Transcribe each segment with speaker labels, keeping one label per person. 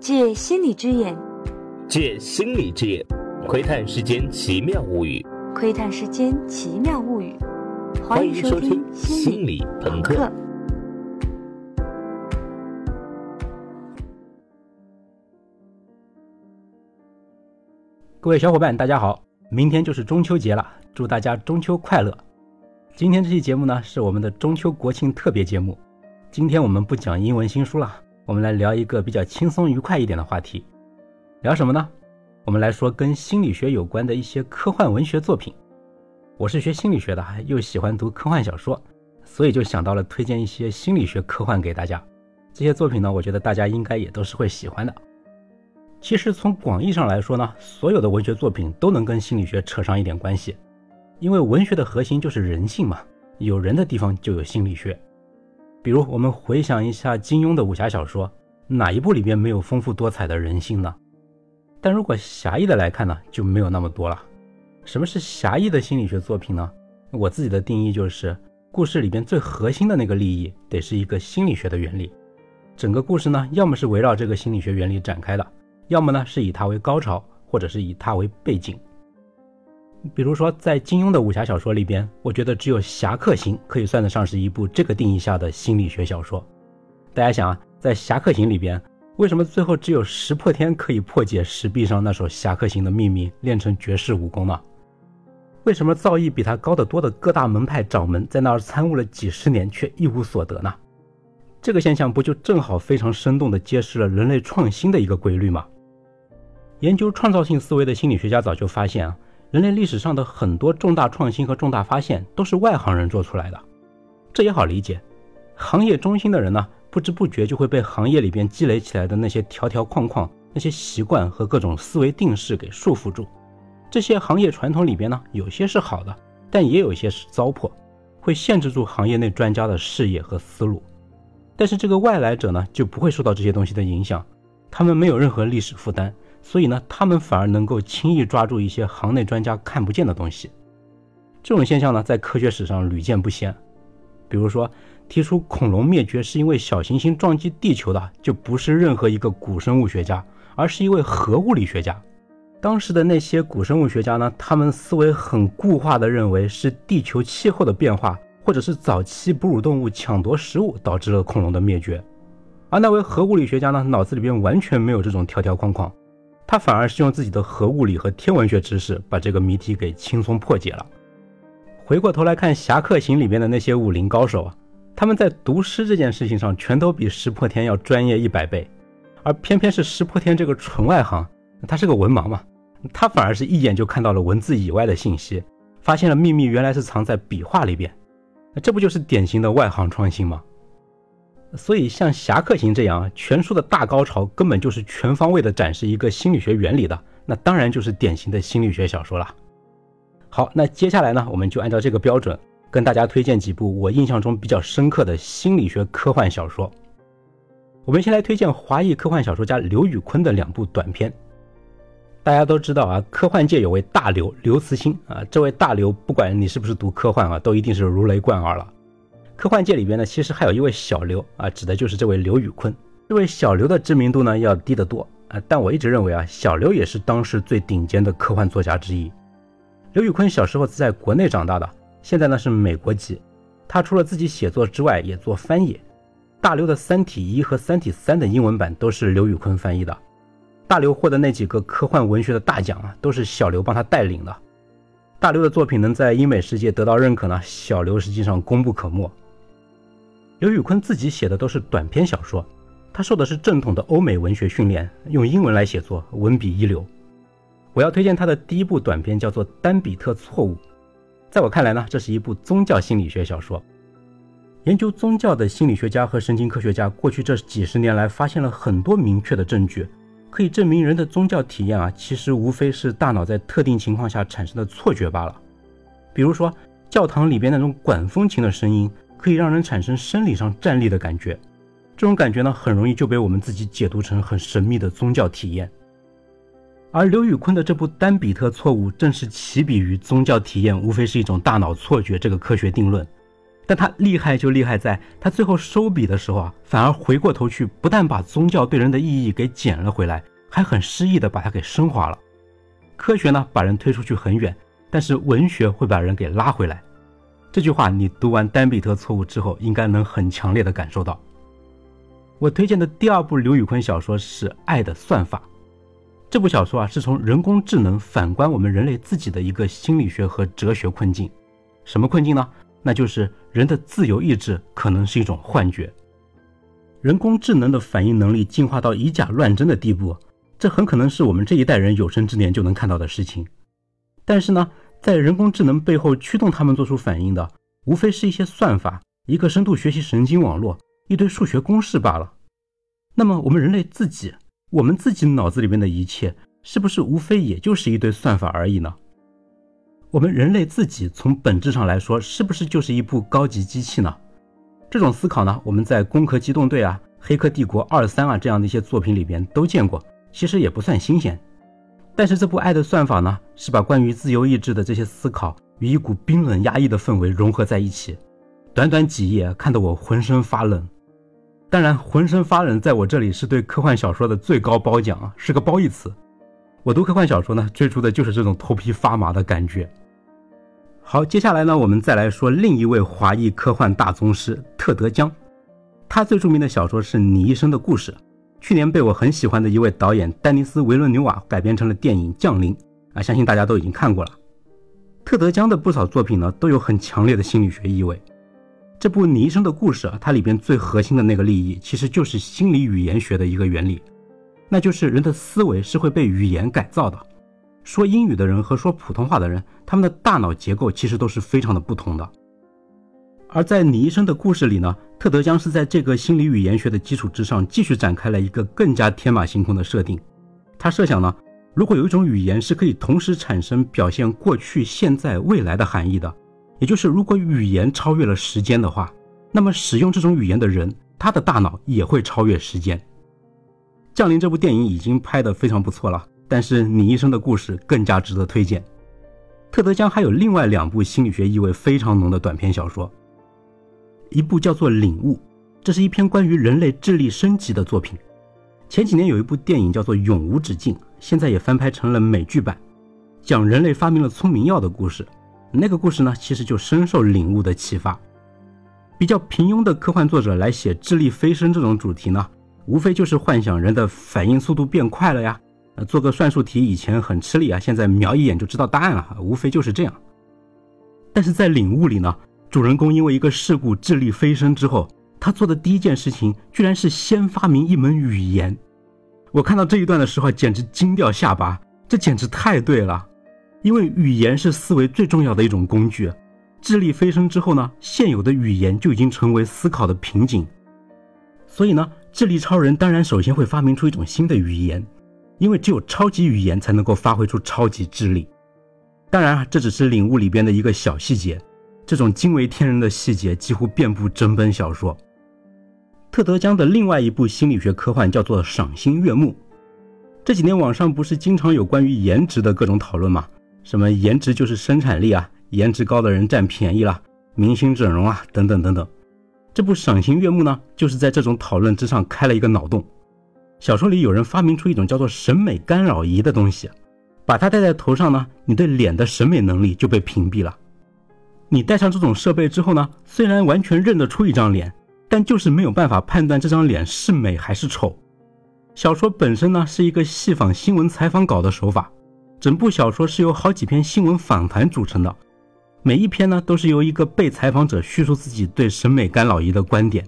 Speaker 1: 借心理之眼，
Speaker 2: 借心理之眼，窥探世间奇妙物语。
Speaker 1: 窥探世间奇妙物语。
Speaker 2: 欢迎收听《心理朋克》。
Speaker 3: 各位小伙伴，大家好！明天就是中秋节了，祝大家中秋快乐。今天这期节目呢，是我们的中秋国庆特别节目。今天我们不讲英文新书了，我们来聊一个比较轻松愉快一点的话题。聊什么呢？我们来说跟心理学有关的一些科幻文学作品。我是学心理学的，又喜欢读科幻小说，所以就想到了推荐一些心理学科幻给大家。这些作品呢，我觉得大家应该也都是会喜欢的。其实从广义上来说呢，所有的文学作品都能跟心理学扯上一点关系，因为文学的核心就是人性嘛，有人的地方就有心理学。比如我们回想一下金庸的武侠小说，哪一部里边没有丰富多彩的人性呢？但如果狭义的来看呢，就没有那么多了。什么是狭义的心理学作品呢？我自己的定义就是，故事里边最核心的那个利益得是一个心理学的原理，整个故事呢，要么是围绕这个心理学原理展开的。要么呢是以它为高潮，或者是以它为背景。比如说，在金庸的武侠小说里边，我觉得只有《侠客行》可以算得上是一部这个定义下的心理学小说。大家想啊，在《侠客行》里边，为什么最后只有石破天可以破解石壁上那首《侠客行》的秘密，练成绝世武功呢？为什么造诣比他高得多的各大门派掌门在那儿参悟了几十年，却一无所得呢？这个现象不就正好非常生动地揭示了人类创新的一个规律吗？研究创造性思维的心理学家早就发现啊，人类历史上的很多重大创新和重大发现都是外行人做出来的。这也好理解，行业中心的人呢，不知不觉就会被行业里边积累起来的那些条条框框、那些习惯和各种思维定式给束缚住。这些行业传统里边呢，有些是好的，但也有一些是糟粕，会限制住行业内专家的视野和思路。但是这个外来者呢，就不会受到这些东西的影响，他们没有任何历史负担。所以呢，他们反而能够轻易抓住一些行内专家看不见的东西。这种现象呢，在科学史上屡见不鲜。比如说，提出恐龙灭绝是因为小行星撞击地球的，就不是任何一个古生物学家，而是一位核物理学家。当时的那些古生物学家呢，他们思维很固化的认为是地球气候的变化，或者是早期哺乳动物抢夺食物导致了恐龙的灭绝。而那位核物理学家呢，脑子里边完全没有这种条条框框。他反而是用自己的核物理和天文学知识，把这个谜题给轻松破解了。回过头来看《侠客行》里边的那些武林高手啊，他们在读诗这件事情上，全都比石破天要专业一百倍。而偏偏是石破天这个纯外行，他是个文盲嘛，他反而是一眼就看到了文字以外的信息，发现了秘密原来是藏在笔画里边。那这不就是典型的外行创新吗？所以，像《侠客行》这样全书的大高潮，根本就是全方位的展示一个心理学原理的，那当然就是典型的心理学小说了。好，那接下来呢，我们就按照这个标准，跟大家推荐几部我印象中比较深刻的心理学科幻小说。我们先来推荐华裔科幻小说家刘宇昆的两部短篇。大家都知道啊，科幻界有位大刘刘慈欣啊，这位大刘，不管你是不是读科幻啊，都一定是如雷贯耳了。科幻界里边呢，其实还有一位小刘啊，指的就是这位刘宇昆。这位小刘的知名度呢要低得多啊，但我一直认为啊，小刘也是当时最顶尖的科幻作家之一。刘宇昆小时候是在国内长大的，现在呢是美国籍。他除了自己写作之外，也做翻译。大刘的《三体一》和《三体三》的英文版都是刘宇昆翻译的。大刘获得那几个科幻文学的大奖啊，都是小刘帮他带领的。大刘的作品能在英美世界得到认可呢，小刘实际上功不可没。刘宇坤自己写的都是短篇小说，他受的是正统的欧美文学训练，用英文来写作，文笔一流。我要推荐他的第一部短篇，叫做《丹比特错误》。在我看来呢，这是一部宗教心理学小说。研究宗教的心理学家和神经科学家，过去这几十年来发现了很多明确的证据，可以证明人的宗教体验啊，其实无非是大脑在特定情况下产生的错觉罢了。比如说，教堂里边那种管风琴的声音。可以让人产生生理上站立的感觉，这种感觉呢，很容易就被我们自己解读成很神秘的宗教体验。而刘宇昆的这部《丹比特错误》正是起笔于宗教体验无非是一种大脑错觉这个科学定论。但他厉害就厉害在，他最后收笔的时候啊，反而回过头去，不但把宗教对人的意义给捡了回来，还很诗意的把它给升华了。科学呢，把人推出去很远，但是文学会把人给拉回来。这句话你读完《丹比特错误》之后，应该能很强烈的感受到。我推荐的第二部刘宇昆小说是《爱的算法》。这部小说啊，是从人工智能反观我们人类自己的一个心理学和哲学困境。什么困境呢？那就是人的自由意志可能是一种幻觉。人工智能的反应能力进化到以假乱真的地步，这很可能是我们这一代人有生之年就能看到的事情。但是呢，在人工智能背后驱动他们做出反应的，无非是一些算法、一个深度学习神经网络、一堆数学公式罢了。那么我们人类自己，我们自己脑子里面的一切，是不是无非也就是一堆算法而已呢？我们人类自己从本质上来说，是不是就是一部高级机器呢？这种思考呢，我们在《攻壳机动队》啊、《黑客帝国二三》啊这样的一些作品里边都见过，其实也不算新鲜。但是这部《爱的算法》呢，是把关于自由意志的这些思考与一股冰冷压抑的氛围融合在一起，短短几页看得我浑身发冷。当然，浑身发冷在我这里是对科幻小说的最高褒奖啊，是个褒义词。我读科幻小说呢，追逐的就是这种头皮发麻的感觉。好，接下来呢，我们再来说另一位华裔科幻大宗师特德·江。他最著名的小说是《你一生的故事》，去年被我很喜欢的一位导演丹尼斯·维伦纽瓦改编成了电影《降临》啊，相信大家都已经看过了。特德·江的不少作品呢，都有很强烈的心理学意味。这部《尼生的故事》啊，它里边最核心的那个利益，其实就是心理语言学的一个原理，那就是人的思维是会被语言改造的。说英语的人和说普通话的人，他们的大脑结构其实都是非常的不同的。而在你医生的故事里呢，特德将是在这个心理语言学的基础之上，继续展开了一个更加天马行空的设定。他设想呢，如果有一种语言是可以同时产生表现过去、现在、未来的含义的，也就是如果语言超越了时间的话，那么使用这种语言的人，他的大脑也会超越时间。降临这部电影已经拍得非常不错了。但是你一生的故事更加值得推荐。特德·江还有另外两部心理学意味非常浓的短篇小说，一部叫做《领悟》，这是一篇关于人类智力升级的作品。前几年有一部电影叫做《永无止境》，现在也翻拍成了美剧版，讲人类发明了聪明药的故事。那个故事呢，其实就深受领悟的启发。比较平庸的科幻作者来写智力飞升这种主题呢，无非就是幻想人的反应速度变快了呀。做个算术题以前很吃力啊，现在瞄一眼就知道答案了，无非就是这样。但是在领悟里呢，主人公因为一个事故智力飞升之后，他做的第一件事情居然是先发明一门语言。我看到这一段的时候简直惊掉下巴，这简直太对了，因为语言是思维最重要的一种工具。智力飞升之后呢，现有的语言就已经成为思考的瓶颈，所以呢，智力超人当然首先会发明出一种新的语言。因为只有超级语言才能够发挥出超级智力，当然，这只是领悟里边的一个小细节，这种惊为天人的细节几乎遍布整本小说。特德·江的另外一部心理学科幻叫做《赏心悦目》。这几年网上不是经常有关于颜值的各种讨论吗？什么颜值就是生产力啊，颜值高的人占便宜了，明星整容啊，等等等等。这部《赏心悦目》呢，就是在这种讨论之上开了一个脑洞。小说里有人发明出一种叫做审美干扰仪的东西，把它戴在头上呢，你对脸的审美能力就被屏蔽了。你戴上这种设备之后呢，虽然完全认得出一张脸，但就是没有办法判断这张脸是美还是丑。小说本身呢是一个戏仿新闻采访稿的手法，整部小说是由好几篇新闻访谈组成的，每一篇呢都是由一个被采访者叙述自己对审美干扰仪的观点。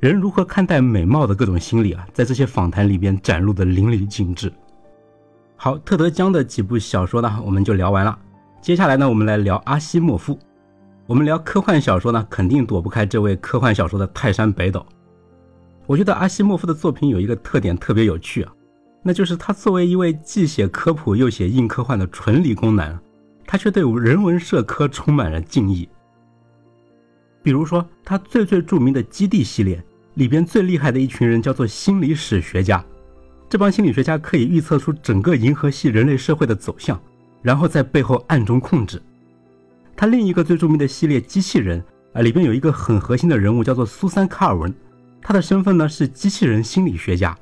Speaker 3: 人如何看待美貌的各种心理啊，在这些访谈里边展露的淋漓尽致。好，特德·江的几部小说呢，我们就聊完了。接下来呢，我们来聊阿西莫夫。我们聊科幻小说呢，肯定躲不开这位科幻小说的泰山北斗。我觉得阿西莫夫的作品有一个特点特别有趣啊，那就是他作为一位既写科普又写硬科幻的纯理工男，他却对人文社科充满了敬意。比如说，他最最著名的《基地》系列。里边最厉害的一群人叫做心理史学家，这帮心理学家可以预测出整个银河系人类社会的走向，然后在背后暗中控制。他另一个最著名的系列机器人，啊，里边有一个很核心的人物叫做苏珊·卡尔文，他的身份呢是机器人心理学家。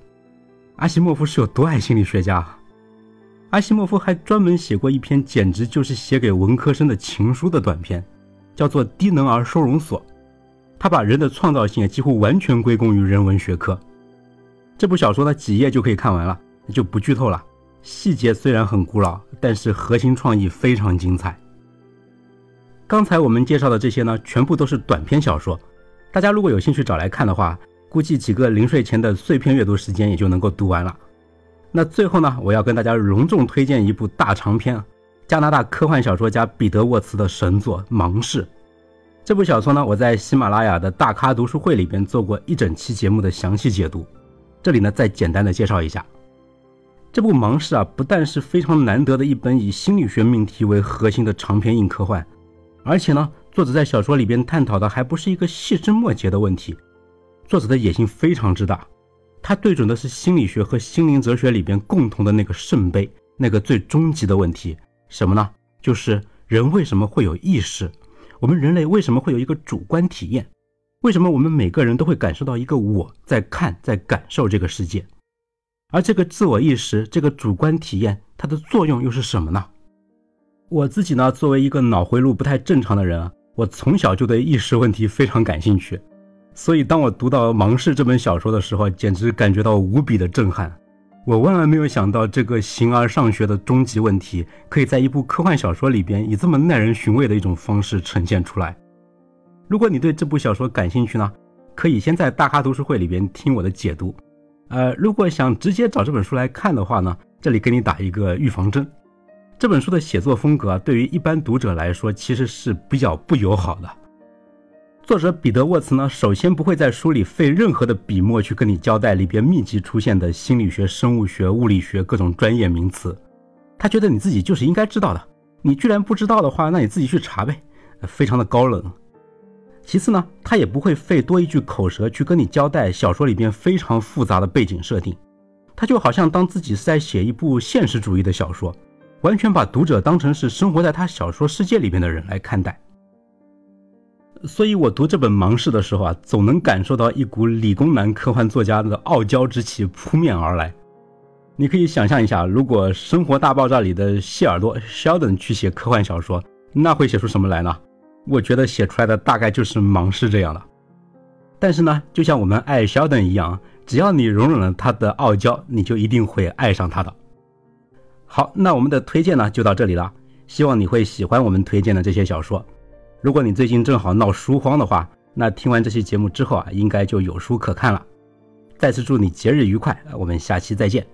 Speaker 3: 阿西莫夫是有多爱心理学家？阿西莫夫还专门写过一篇简直就是写给文科生的情书的短篇，叫做《低能儿收容所》。他把人的创造性几乎完全归功于人文学科。这部小说呢，几页就可以看完了，就不剧透了。细节虽然很古老，但是核心创意非常精彩。刚才我们介绍的这些呢，全部都是短篇小说。大家如果有兴趣找来看的话，估计几个临睡前的碎片阅读时间也就能够读完了。那最后呢，我要跟大家隆重推荐一部大长篇，加拿大科幻小说家彼得沃茨的神作《盲视》。这部小说呢，我在喜马拉雅的大咖读书会里边做过一整期节目的详细解读，这里呢再简单的介绍一下。这部《盲视》啊，不但是非常难得的一本以心理学命题为核心的长篇硬科幻，而且呢，作者在小说里边探讨的还不是一个细枝末节的问题，作者的野心非常之大。他对准的是心理学和心灵哲学里边共同的那个圣杯，那个最终极的问题，什么呢？就是人为什么会有意识？我们人类为什么会有一个主观体验？为什么我们每个人都会感受到一个我在看、在感受这个世界？而这个自我意识、这个主观体验，它的作用又是什么呢？我自己呢，作为一个脑回路不太正常的人啊，我从小就对意识问题非常感兴趣。所以，当我读到《盲视》这本小说的时候，简直感觉到无比的震撼。我万万没有想到，这个形而上学的终极问题，可以在一部科幻小说里边以这么耐人寻味的一种方式呈现出来。如果你对这部小说感兴趣呢，可以先在大咖读书会里边听我的解读。呃，如果想直接找这本书来看的话呢，这里给你打一个预防针。这本书的写作风格对于一般读者来说，其实是比较不友好的。作者彼得沃茨呢，首先不会在书里费任何的笔墨去跟你交代里边密集出现的心理学、生物学、物理学各种专业名词，他觉得你自己就是应该知道的，你居然不知道的话，那你自己去查呗，非常的高冷。其次呢，他也不会费多一句口舌去跟你交代小说里边非常复杂的背景设定，他就好像当自己是在写一部现实主义的小说，完全把读者当成是生活在他小说世界里边的人来看待。所以，我读这本《盲视》的时候啊，总能感受到一股理工男科幻作家的傲娇之气扑面而来。你可以想象一下，如果《生活大爆炸》里的谢耳朵 Sheldon 去写科幻小说，那会写出什么来呢？我觉得写出来的大概就是《盲视》这样的。但是呢，就像我们爱 Sheldon 一样，只要你容忍了他的傲娇，你就一定会爱上他的。好，那我们的推荐呢就到这里了，希望你会喜欢我们推荐的这些小说。如果你最近正好闹书荒的话，那听完这期节目之后啊，应该就有书可看了。再次祝你节日愉快，我们下期再见。